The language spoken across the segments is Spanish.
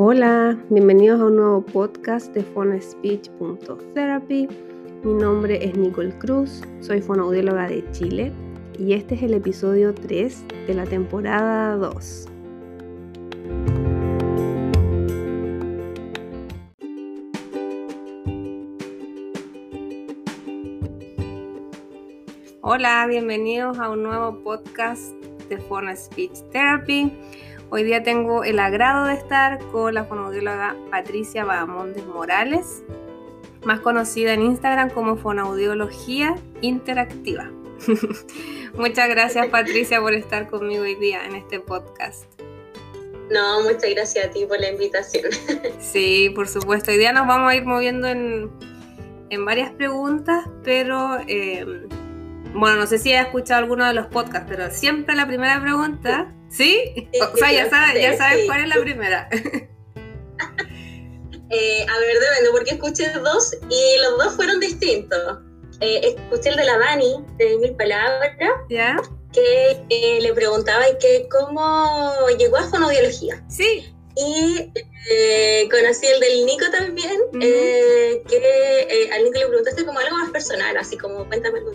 Hola, bienvenidos a un nuevo podcast de PhoneSpeech.therapy. Mi nombre es Nicole Cruz, soy fonoaudióloga de Chile y este es el episodio 3 de la temporada 2. Hola, bienvenidos a un nuevo podcast de Phone Speech Therapy. Hoy día tengo el agrado de estar con la fonoaudióloga Patricia Bahamondes Morales, más conocida en Instagram como Fonaudiología Interactiva. muchas gracias Patricia por estar conmigo hoy día en este podcast. No, muchas gracias a ti por la invitación. sí, por supuesto. Hoy día nos vamos a ir moviendo en, varias preguntas, pero eh, bueno, no sé si has escuchado alguno de los podcasts, pero siempre la primera pregunta ¿Sí? o sea, ya sabes, ya sabes cuál es la primera. Eh, a ver, depende, porque escuché dos y los dos fueron distintos. Eh, escuché el de la Dani, de Mil Palabras, ¿Ya? que eh, le preguntaba que cómo llegó a fonoaudiología. Sí. Y conocí el del Nico también, que al Nico le preguntaste como algo más personal, así como cuéntame algo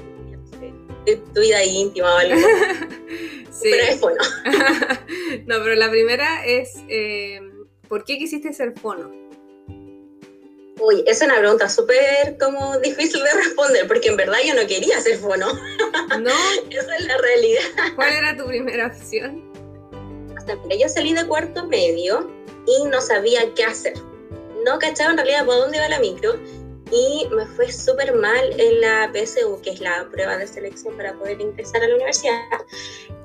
de tu vida íntima o algo. sí. Pero es fono. no, pero la primera es, eh, ¿por qué quisiste ser fono? Uy, es una pregunta súper como difícil de responder, porque en verdad yo no quería ser fono. ¿No? Esa es la realidad. ¿Cuál era tu primera opción? Hasta mira, yo salí de cuarto medio y no sabía qué hacer. No cachaba en realidad por dónde iba la micro y me fue súper mal en la PSU, que es la prueba de selección para poder ingresar a la universidad.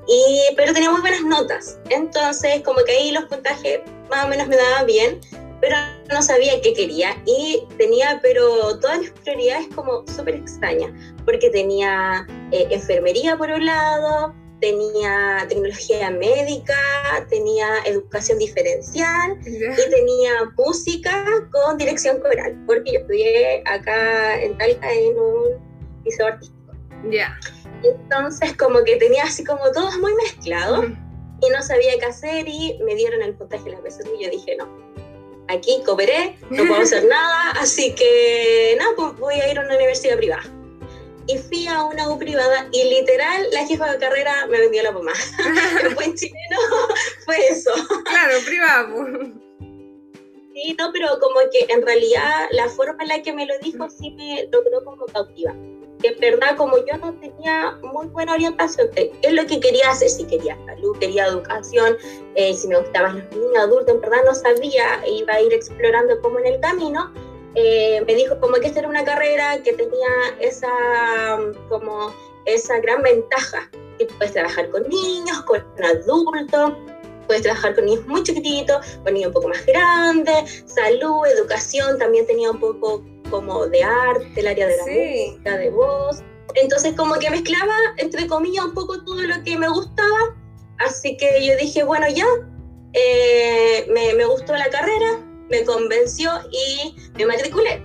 Y, pero tenía muy buenas notas, entonces como que ahí los puntajes más o menos me daban bien, pero no sabía qué quería y tenía pero todas mis prioridades como súper extrañas, porque tenía eh, enfermería por un lado, tenía tecnología médica, tenía educación diferencial y tenía música con dirección coral, porque yo estudié acá en Talca en un liceo artístico. Ya. Entonces como que tenía así como todos muy mezclados y no sabía qué hacer y me dieron el puntaje de las veces y yo dije no. Aquí cooperé, no puedo hacer nada, así que nada, pues voy a ir a una universidad privada y fui a una U privada y literal la jefa de carrera me vendió la pomada. El buen chileno fue eso. Claro, privado. Sí, no, pero como que en realidad la forma en la que me lo dijo sí me logró como cautiva. Que en verdad como yo no tenía muy buena orientación, qué es lo que quería hacer, si quería salud, quería educación, eh, si me gustaban los niños adultos, en verdad no sabía, iba a ir explorando como en el camino eh, me dijo como que esta era una carrera que tenía esa, como esa gran ventaja, que puedes trabajar con niños, con adultos, puedes trabajar con niños muy chiquititos, con niños un poco más grandes, salud, educación, también tenía un poco como de arte, el área de la música, de voz. Entonces como que mezclaba, entre comillas, un poco todo lo que me gustaba. Así que yo dije, bueno, ya, eh, me, me gustó la carrera, me convenció y me matriculé.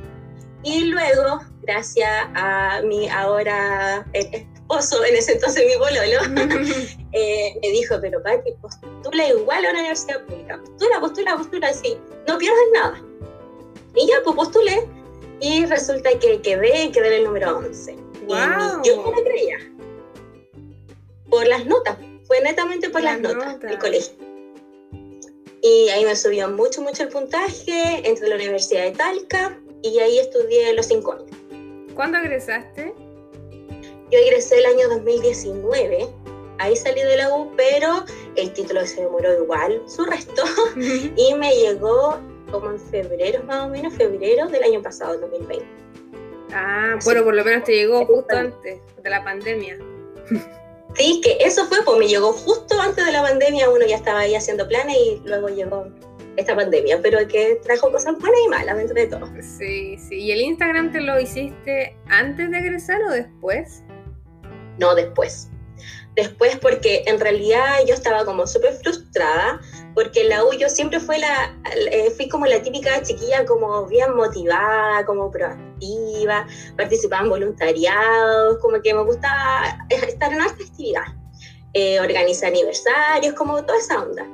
Y luego, gracias a mi ahora esposo, en ese entonces mi bololo, eh, me dijo, pero Pati, postula igual a una universidad pública, postula, postula, postula, así, no pierdes nada. Y ya, pues postulé, y resulta que quedé, quedé en el número 11. Wow. Y yo no lo creía. Por las notas, fue netamente por las, notas del colegio. Y ahí me subió mucho, mucho el puntaje, entre la Universidad de Talca y ahí estudié los cinco años. ¿Cuándo egresaste? Yo egresé el año 2019, ahí salí de la U, pero el título se demoró igual, su resto, y me llegó como en febrero, más o menos, febrero del año pasado, 2020. Ah, bueno, por lo menos te llegó justo antes de la pandemia. Sí, que eso fue, pues me llegó justo antes de la pandemia, uno ya estaba ahí haciendo planes y luego llegó esta pandemia, pero que trajo cosas buenas y malas dentro de todo. Sí, sí. ¿Y el Instagram te lo hiciste antes de egresar o después? No, después. Después porque en realidad yo estaba como súper frustrada porque la U yo siempre fui, la, eh, fui como la típica chiquilla como bien motivada, como proactiva, participaba en voluntariados, como que me gustaba estar en esta actividad, eh, organizar aniversarios, como toda esa onda.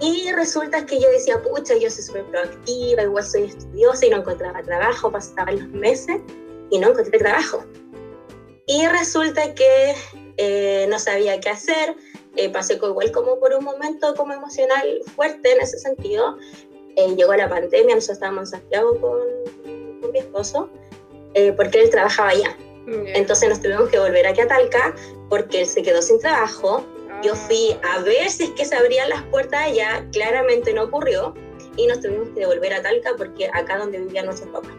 Y resulta que yo decía, pucha, yo soy súper proactiva, igual soy estudiosa y no encontraba trabajo, pasaban los meses y no encontré trabajo. Y resulta que eh, no sabía qué hacer, eh, pasé igual como por un momento como emocional fuerte en ese sentido. Eh, llegó la pandemia, nosotros estábamos en Santiago con, con mi esposo, porque él trabajaba allá. Entonces nos tuvimos que volver aquí a Talca porque él se quedó sin trabajo. Yo fui a ah. ver si es que se abrían las puertas allá, claramente no ocurrió y nos tuvimos que devolver a Talca porque acá donde vivían nuestros papás.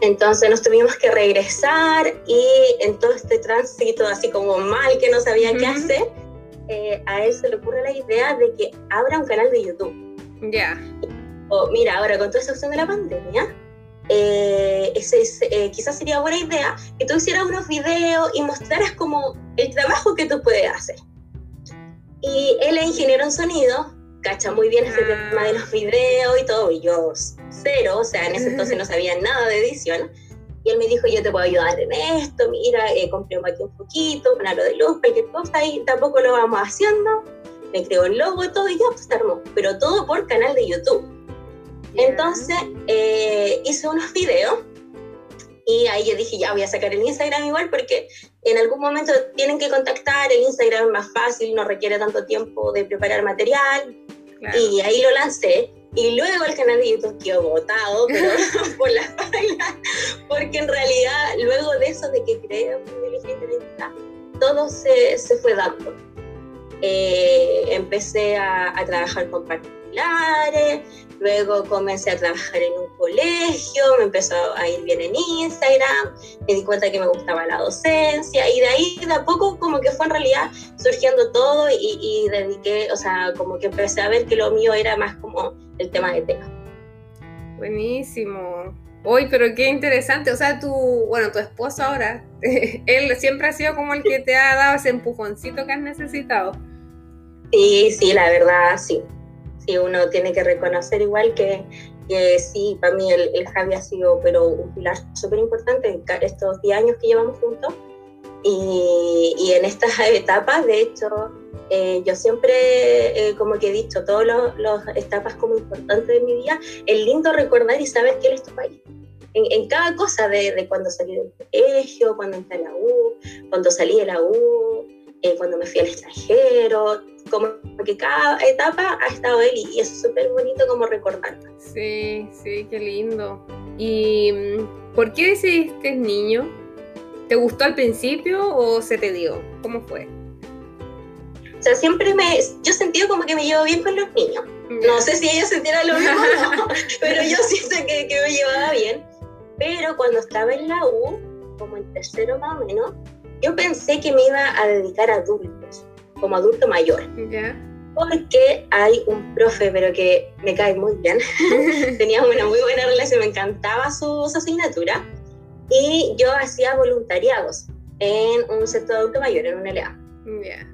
Entonces nos tuvimos que regresar y en todo este tránsito así como mal que no sabía qué hacer, eh, a él se le ocurre la idea de que abra un canal de YouTube. Ya. O mira, ahora con toda esta opción de la pandemia, eh, ese, eh, quizás sería buena idea que tú hicieras unos videos y mostraras como el trabajo que tú puedes hacer. Y él es ingeniero en sonido, cacha muy bien este tema de los videos y todo, y yo cero, o sea, en ese entonces no sabía nada de edición. Y él me dijo, yo te puedo ayudar en esto, mira, eh, compré aquí un poquito, un aro de luz, cualquier cosa, y tampoco lo vamos haciendo. Me creó el logo y todo, y ya, pues armó. Pero todo por canal de YouTube. Entonces, eh, hice unos videos y ahí yo dije, ya voy a sacar el Instagram igual porque en algún momento tienen que contactar, el Instagram es más fácil, no requiere tanto tiempo de preparar material. Y ahí lo lancé. Y luego el canal de YouTube quedó botado pero por la página, porque en realidad luego de eso de que creé un todo se, se fue dando. Eh, empecé a, a, trabajar con particulares, Luego comencé a trabajar en un colegio, me empezó a ir bien en Instagram, me di cuenta que me gustaba la docencia y de ahí de a poco como que fue en realidad surgiendo todo y, dediqué, o sea, como que empecé a ver que lo mío era más como el tema de tema. Buenísimo. Uy, pero qué interesante. O sea, tu, bueno, tu esposo ahora, él siempre ha sido como el que te ha dado ese empujoncito que has necesitado. Sí, sí, la verdad, sí sí, uno tiene que reconocer igual que, que sí, para mí el, el, Javi ha sido pero un pilar súper importante estos 10 años que llevamos juntos. Y, y en estas etapas, de hecho, eh, yo siempre, eh, como que he dicho, todas las etapas como importantes de mi vida, es lindo recordar y saber que él es tu país. En, en, cada cosa, de, de, cuando salí del colegio, cuando entré a la U, cuando salí de la U, eh, cuando me fui al extranjero, como que cada etapa ha estado él y es súper bonito como recordarlo. Sí, sí, qué lindo. ¿Y mm, por qué decidiste niño? ¿Te gustó al principio o se te dio? ¿Cómo fue? O sea, siempre me, yo sentí como que me llevo bien con los niños. No sé si ellos sintieran lo mismo no, pero yo siento que, que me llevaba bien. Pero cuando estaba en la U, como en tercero más o menos, yo pensé que me iba a dedicar a adultos como adulto mayor. Porque hay un profe, pero que me cae muy bien. Teníamos una muy buena relación, me encantaba su, asignatura. Y yo hacía voluntariados en un centro de adulto mayor, en un LA.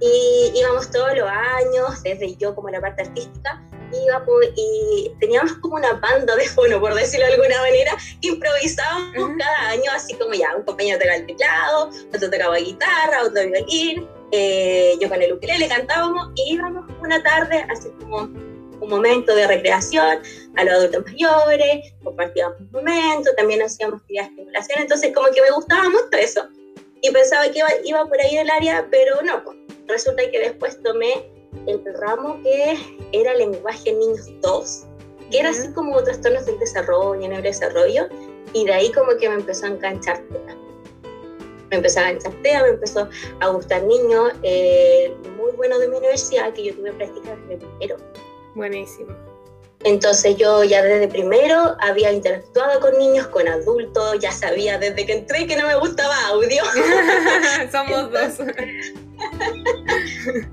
Y íbamos todos los años, desde yo como la parte artística, íbamos y teníamos como una banda de fono, por decirlo de alguna manera, improvisábamos cada año, así como ya, un compañero tocaba el teclado, otro tocaba guitarra, otro violín, eh, yo con el ukelele cantábamos y íbamos una tarde, así como un momento de recreación a los adultos mayores, compartíamos un momento, también hacíamos actividades de estimulación, entonces como que me gustaba mucho eso. Y pensaba que iba, iba por ahí el área, pero no, pues, resulta que después tomé el ramo que era lenguaje niños 2, que era así como trastornos del desarrollo, en el desarrollo, y de ahí como que me empezó a enganchar me empezó a enganchar me empezó a gustar niños, eh, muy bueno de mi universidad, que yo tuve prácticas desde primero. Buenísimo. Entonces yo ya desde primero había interactuado con niños, con adultos, ya sabía desde que entré que no me gustaba audio. Somos dos.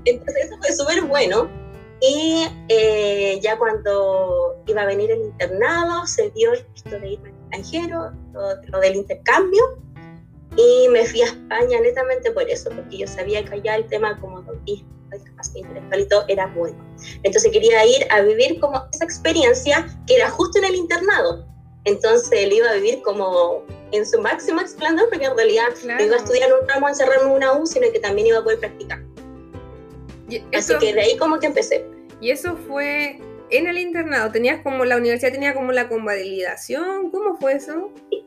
Entonces eso fue súper bueno. Y eh, ya cuando iba a venir el internado, se dio esto de ir al extranjero, lo, del intercambio. Y me fui a España netamente por eso, porque yo sabía que allá el tema como autismo, discapacidad intelectual y todo era bueno. Entonces quería ir a vivir como esa experiencia que era justo en el internado. Entonces él iba a vivir como en su máximo esplendor, porque en realidad no iba a estudiar un ramo, encerrarme en una U, sino que también iba a poder practicar. Así que de ahí como que empecé. ¿Y eso fue en el internado? ¿Tenías como, la universidad tenía como la convalidación? ¿Cómo fue eso? Sí,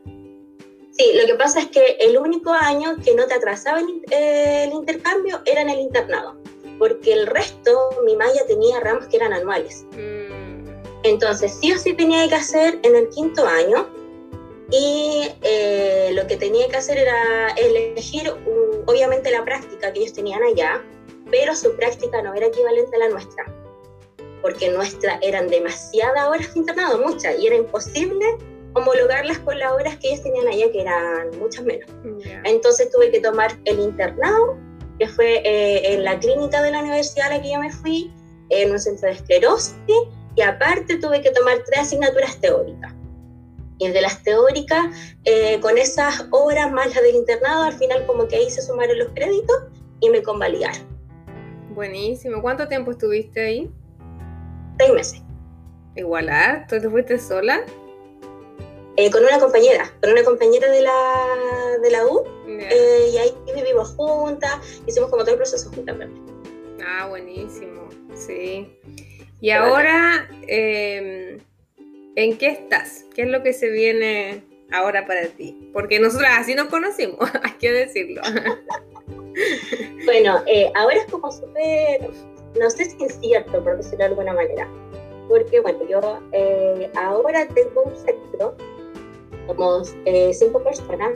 lo que pasa es que el único año que no te atrasaba el, eh, intercambio era en el internado, porque el resto, mi malla tenía ramos que eran anuales. Mm. Entonces, sí o sí tenía que hacer en el quinto año, y eh, lo que tenía que hacer era elegir, obviamente, la práctica que ellos tenían allá, pero su práctica no era equivalente a la nuestra, porque nuestra eran demasiadas horas de internado, muchas, y era imposible homologarlas con las horas que ellos tenían allá, que eran muchas menos. Entonces tuve que tomar el internado, que fue eh, en la clínica de la universidad a la que yo me fui, en un centro de esclerosis, y aparte tuve que tomar tres asignaturas teóricas. Y de las teóricas, eh, con esas horas más las del internado, al final como que ahí se sumaron los créditos y me convalidaron. Buenísimo. ¿Cuánto tiempo estuviste ahí? Seis meses. Igual, ¿tú te fuiste sola? Eh, con una compañera, con una compañera de la, de la U, eh, y ahí vivimos juntas, hicimos como todo el proceso juntas. Ah, buenísimo, sí. Y ahora, em, ¿en qué estás? ¿Qué es lo que se viene ahora para ti? Porque nosotras así nos conocimos, hay que decirlo. bueno, eh, ahora es como súper, no sé si es cierto, por decirlo de alguna manera, porque bueno, yo ahora tengo un sector somos eh, cinco personas,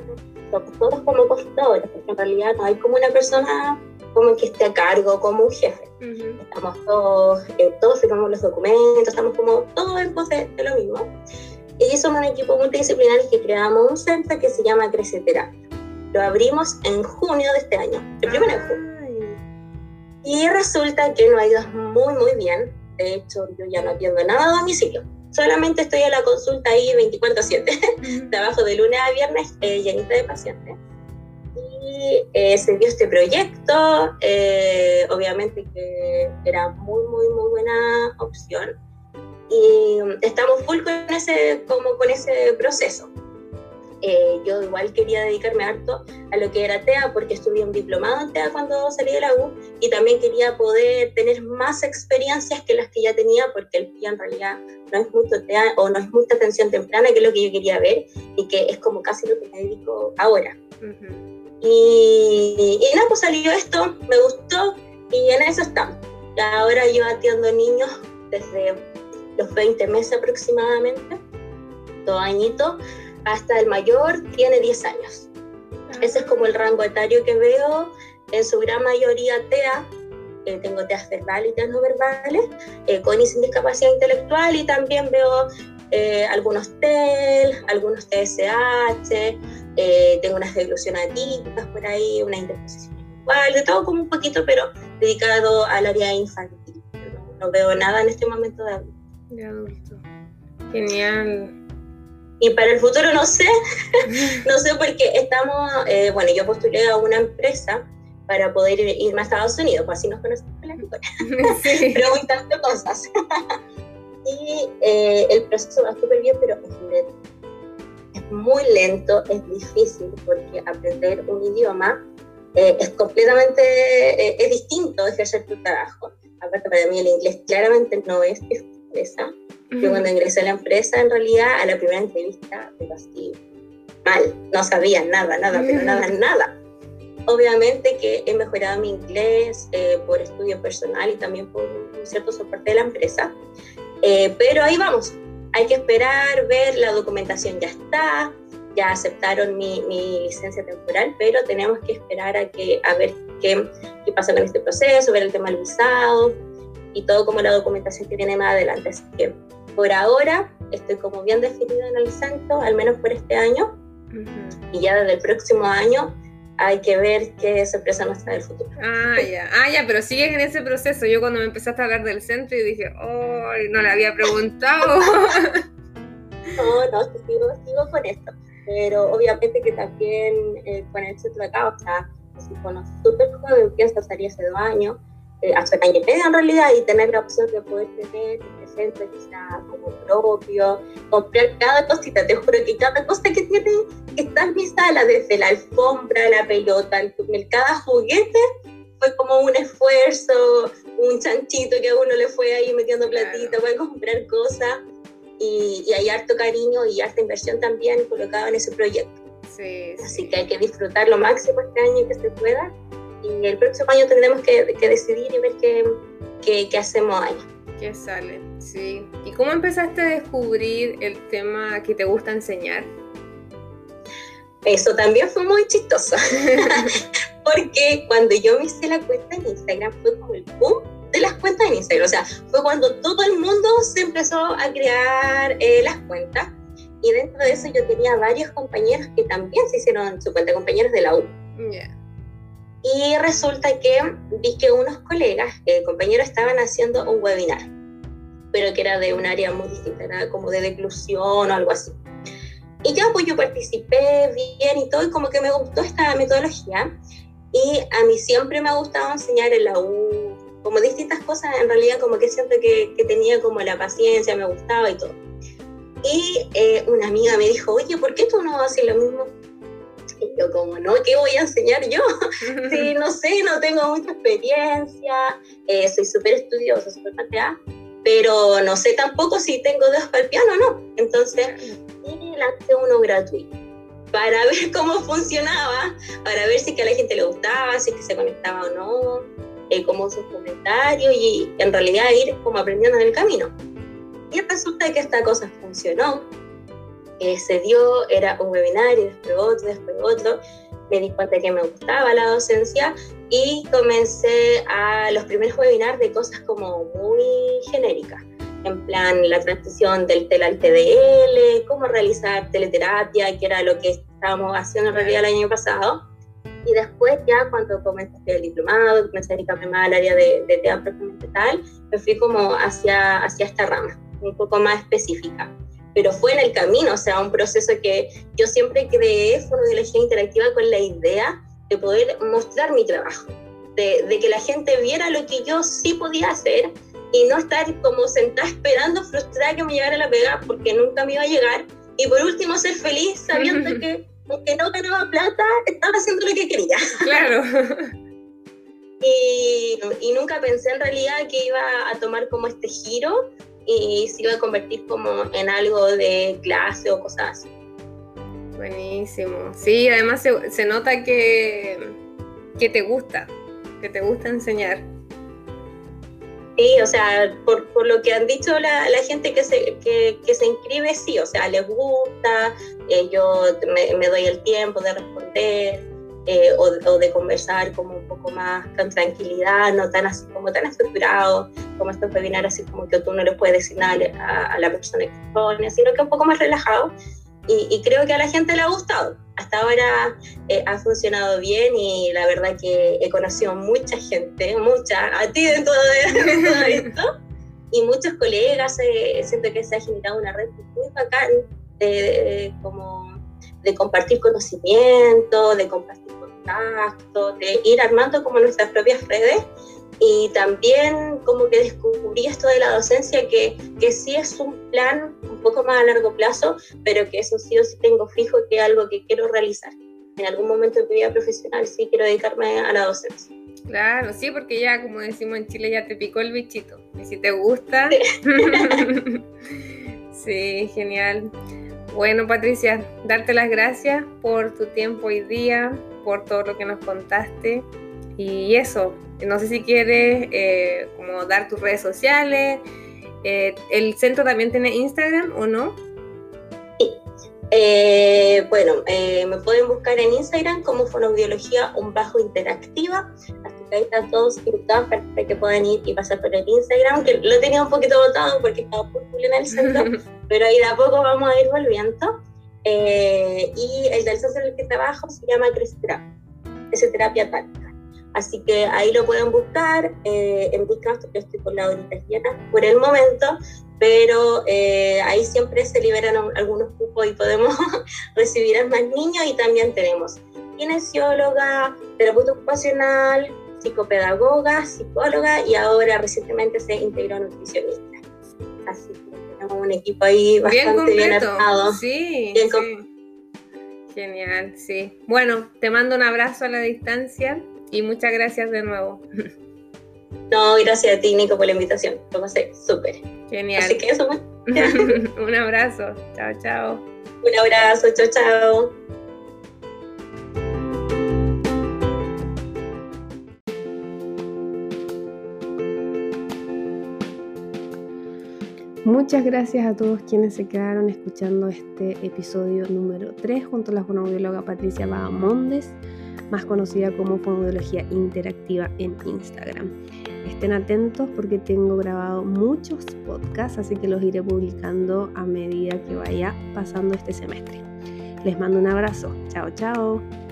somos todos como consultores, porque en realidad no hay como una persona como que esté a cargo, como un jefe. Estamos todos, eh, todos firmamos los documentos, estamos como todos en pos de, lo mismo. Y somos un equipo multidisciplinario que creamos un centro que se llama Creceterapia. Lo abrimos en junio de este año, el primero de junio. Y resulta que nos ha ido muy, muy bien. De hecho, yo ya no atiendo nada a domicilio solamente estoy a la consulta ahí 24/7, trabajo de lunes a viernes eh, llenita de pacientes. Y eh, se dio este proyecto, eh, obviamente que era muy, muy, muy buena opción. Y estamos full con ese, como con ese proceso. Eh, yo igual quería dedicarme harto a lo que era TEA porque estudié un diplomado en TEA cuando salí de la U y también quería poder tener más experiencias que las que ya tenía porque el PIA en realidad no es mucho TEA o no es mucha atención temprana que es lo que yo quería ver y que es como casi lo que me dedico ahora. y, y nada, pues salió esto, me gustó y en eso estamos. Ahora yo atiendo niños desde los 20 meses aproximadamente, dos añitos, hasta el mayor tiene 10 años. Ese es como el rango etario que veo, en su gran mayoría TEA, eh, tengo TEAs verbales y TEAs no verbales, eh, con y sin discapacidad intelectual y también veo eh, algunos TEL, algunos TSH, tengo unas degluciones atípicas por ahí, una interposición igual, de todo como un poquito, pero dedicado al área infantil. No, veo nada en este momento de adulto. De adulto. Genial. Y para el futuro no sé, no sé porque estamos, eh, bueno, yo postulé a una empresa para poder irme a Estados Unidos, pues así nos conocemos con la sí. preguntando cosas. y eh, el proceso va súper bien, pero es lento. Es muy lento, es difícil, porque aprender un idioma eh, es completamente, es distinto ejercer tu trabajo. Aparte, para mí el inglés claramente no es esa yo cuando ingresé a la empresa, en realidad, a la primera entrevista, me así mal, no sabía nada, nada, pero nada, nada. Obviamente que he mejorado mi inglés eh, por estudio personal y también por un cierto soporte de la empresa, eh, pero ahí vamos. Hay que esperar, ver, la documentación ya está, ya aceptaron mi, mi, licencia temporal, pero tenemos que esperar a, que, a ver qué, qué pasa con este proceso, ver el tema del visado y todo como la documentación que viene más adelante. Así que por ahora estoy como bien definido en el centro, al menos por este año, y ya desde el próximo año hay que ver qué sorpresa nos trae el futuro. Ah, ya, ah, ya, pero sigues en ese proceso. Yo cuando me empezaste a hablar del centro y dije, oh, no le había preguntado. no, no, sigo, sigo con esto. Pero obviamente que también eh, con el centro de acá, o sea, conozco súper joven, pienso salir hace dos años, eh, hace un año y medio en realidad, y tener la opción de poder tener centro que sea como propio, comprar cada cosita, te juro que cada cosa que tiene está en mi sala, desde la alfombra, la pelota, el, cada juguete, fue como un esfuerzo, un chanchito que a uno le fue ahí metiendo platita para comprar cosas. Y, y, hay harto cariño y harta inversión también colocada en ese proyecto. Sí, Así que hay que disfrutar lo máximo este año que se pueda. Y el próximo año tendremos que, que decidir y ver qué, qué, qué hacemos ahí. ¿Qué sale? Sí. ¿Y cómo empezaste a descubrir el tema que te gusta enseñar? Eso también fue muy chistoso. Porque cuando yo me hice la cuenta en Instagram fue como el boom de las cuentas en Instagram. O sea, fue cuando todo el mundo se empezó a crear eh, las cuentas. Y dentro de eso yo tenía varios compañeros que también se hicieron su cuenta, compañeros de la U. Y resulta que vi que unos colegas, eh, compañeros, estaban haciendo un webinar, pero que era de un área muy distinta, era como de declusión o algo así. Y ya pues yo participé bien y todo, y como que me gustó esta metodología. Y a mí siempre me ha gustado enseñar en la U, como distintas cosas, en realidad como que siento que, que tenía como la paciencia, me gustaba y todo. Y eh, una amiga me dijo, oye, ¿por qué tú no haces lo mismo? Yo como, no, ¿qué voy a enseñar yo? sí, no sé, no tengo mucha experiencia, eh, soy súper estudiosa, súper pateada, pero no sé tampoco si tengo dedos para el piano o no. Entonces, lancé uno gratuito para ver cómo funcionaba, para ver si que a la gente le gustaba, si es que se conectaba o no, eh, como sus comentarios y en realidad ir como aprendiendo en el camino. Y resulta que esta cosa funcionó, eh, se dio, era un webinar y después otro, después otro, me di cuenta que me gustaba la docencia y comencé a los primeros webinars de cosas como muy genéricas en plan la transición del TEL al TDL, cómo realizar teleterapia, que era lo que estábamos haciendo en realidad el año pasado. Y después ya cuando comencé el diplomado, comencé a dedicarme más al área de, de TEA propiamente tal, me fui como hacia, hacia esta rama, un poco más específica. Pero fue en el camino, o sea, un proceso que yo siempre creé fonobiología interactiva con la idea de poder mostrar mi trabajo, de, de que la gente viera lo que yo sí podía hacer y no estar como sentada esperando frustrada que me llegara la pega porque nunca me iba a llegar. Y por último, ser feliz sabiendo que aunque no ganaba plata, estaba haciendo lo que quería. Claro. y, y, nunca pensé en realidad que iba a tomar como este giro y se iba a convertir como en algo de clase o cosas así. Buenísimo. Sí, además se, se nota que, que te gusta, que te gusta enseñar. Sí, o sea, por, por, lo que han dicho la, la gente que se, que, que, se inscribe, sí, o sea, les gusta, eh, yo me, me, doy el tiempo de responder eh, o, o, de conversar como un poco más con tranquilidad, no tan así como tan estructurado, como estos webinars así como que tú no le puedes decir nada a, a la persona que expone, sino que un poco más relajado. Y, y, creo que a la gente le ha gustado. Hasta ahora eh, ha funcionado bien y la verdad que he conocido mucha gente, mucha, a ti dentro de, todo esto, y muchos colegas, eh, siento que se ha generado una red muy bacán de, de, como de compartir conocimiento, de compartir contactos, de ir armando como nuestras propias redes y también como que descubrí esto de la docencia que, que sí es un plan un poco más a largo plazo, pero que eso sí o sí tengo fijo que es algo que quiero realizar. En algún momento de mi vida profesional sí quiero dedicarme a la docencia. Claro, sí, porque ya, como decimos en Chile, ya te picó el bichito. Y si te gusta. Sí, sí genial. Bueno, Patricia, darte las gracias por tu tiempo hoy día, por todo lo que nos contaste. Y eso, no sé si quieres eh, como dar tus redes sociales. Eh, ¿El centro también tiene Instagram o no? Sí. Eh, bueno, me pueden buscar en Instagram como Fonoaudiología un bajo interactiva. Ahí están todos invitados para que puedan ir y pasar por el Instagram, que lo tenía un poquito botado porque estaba por en el centro, pero ahí de a poco vamos a ir volviendo. y el del centro en el que trabajo se llama Cresterapia, es terapia táctica. Así que ahí lo pueden buscar. Eh, en Bootcamp yo estoy con la horita llena por el momento, pero eh, ahí siempre se liberan algunos cupos y podemos recibir a más niños. Y también tenemos kinesióloga, terapeuta ocupacional, psicopedagoga, psicóloga y ahora recientemente se integró nutricionista. Así que tenemos un equipo ahí bastante bien, bien armado. Sí, bien sí. Genial, sí. Bueno, te mando un abrazo a la distancia y muchas gracias de nuevo. No, gracias a ti, Nico, por la invitación. Lo pasé súper. Genial. Así que eso, Un abrazo. Chao, chao. Un abrazo. Chao, chao. Muchas gracias a todos quienes se quedaron escuchando este episodio número 3 junto a la fonoaudióloga Patricia Bahamondes, más conocida como Fonoaudiología Interactiva en Instagram. Estén atentos porque tengo grabado muchos podcasts, así que los iré publicando a medida que vaya pasando este semestre. Les mando un abrazo. Chao, chao.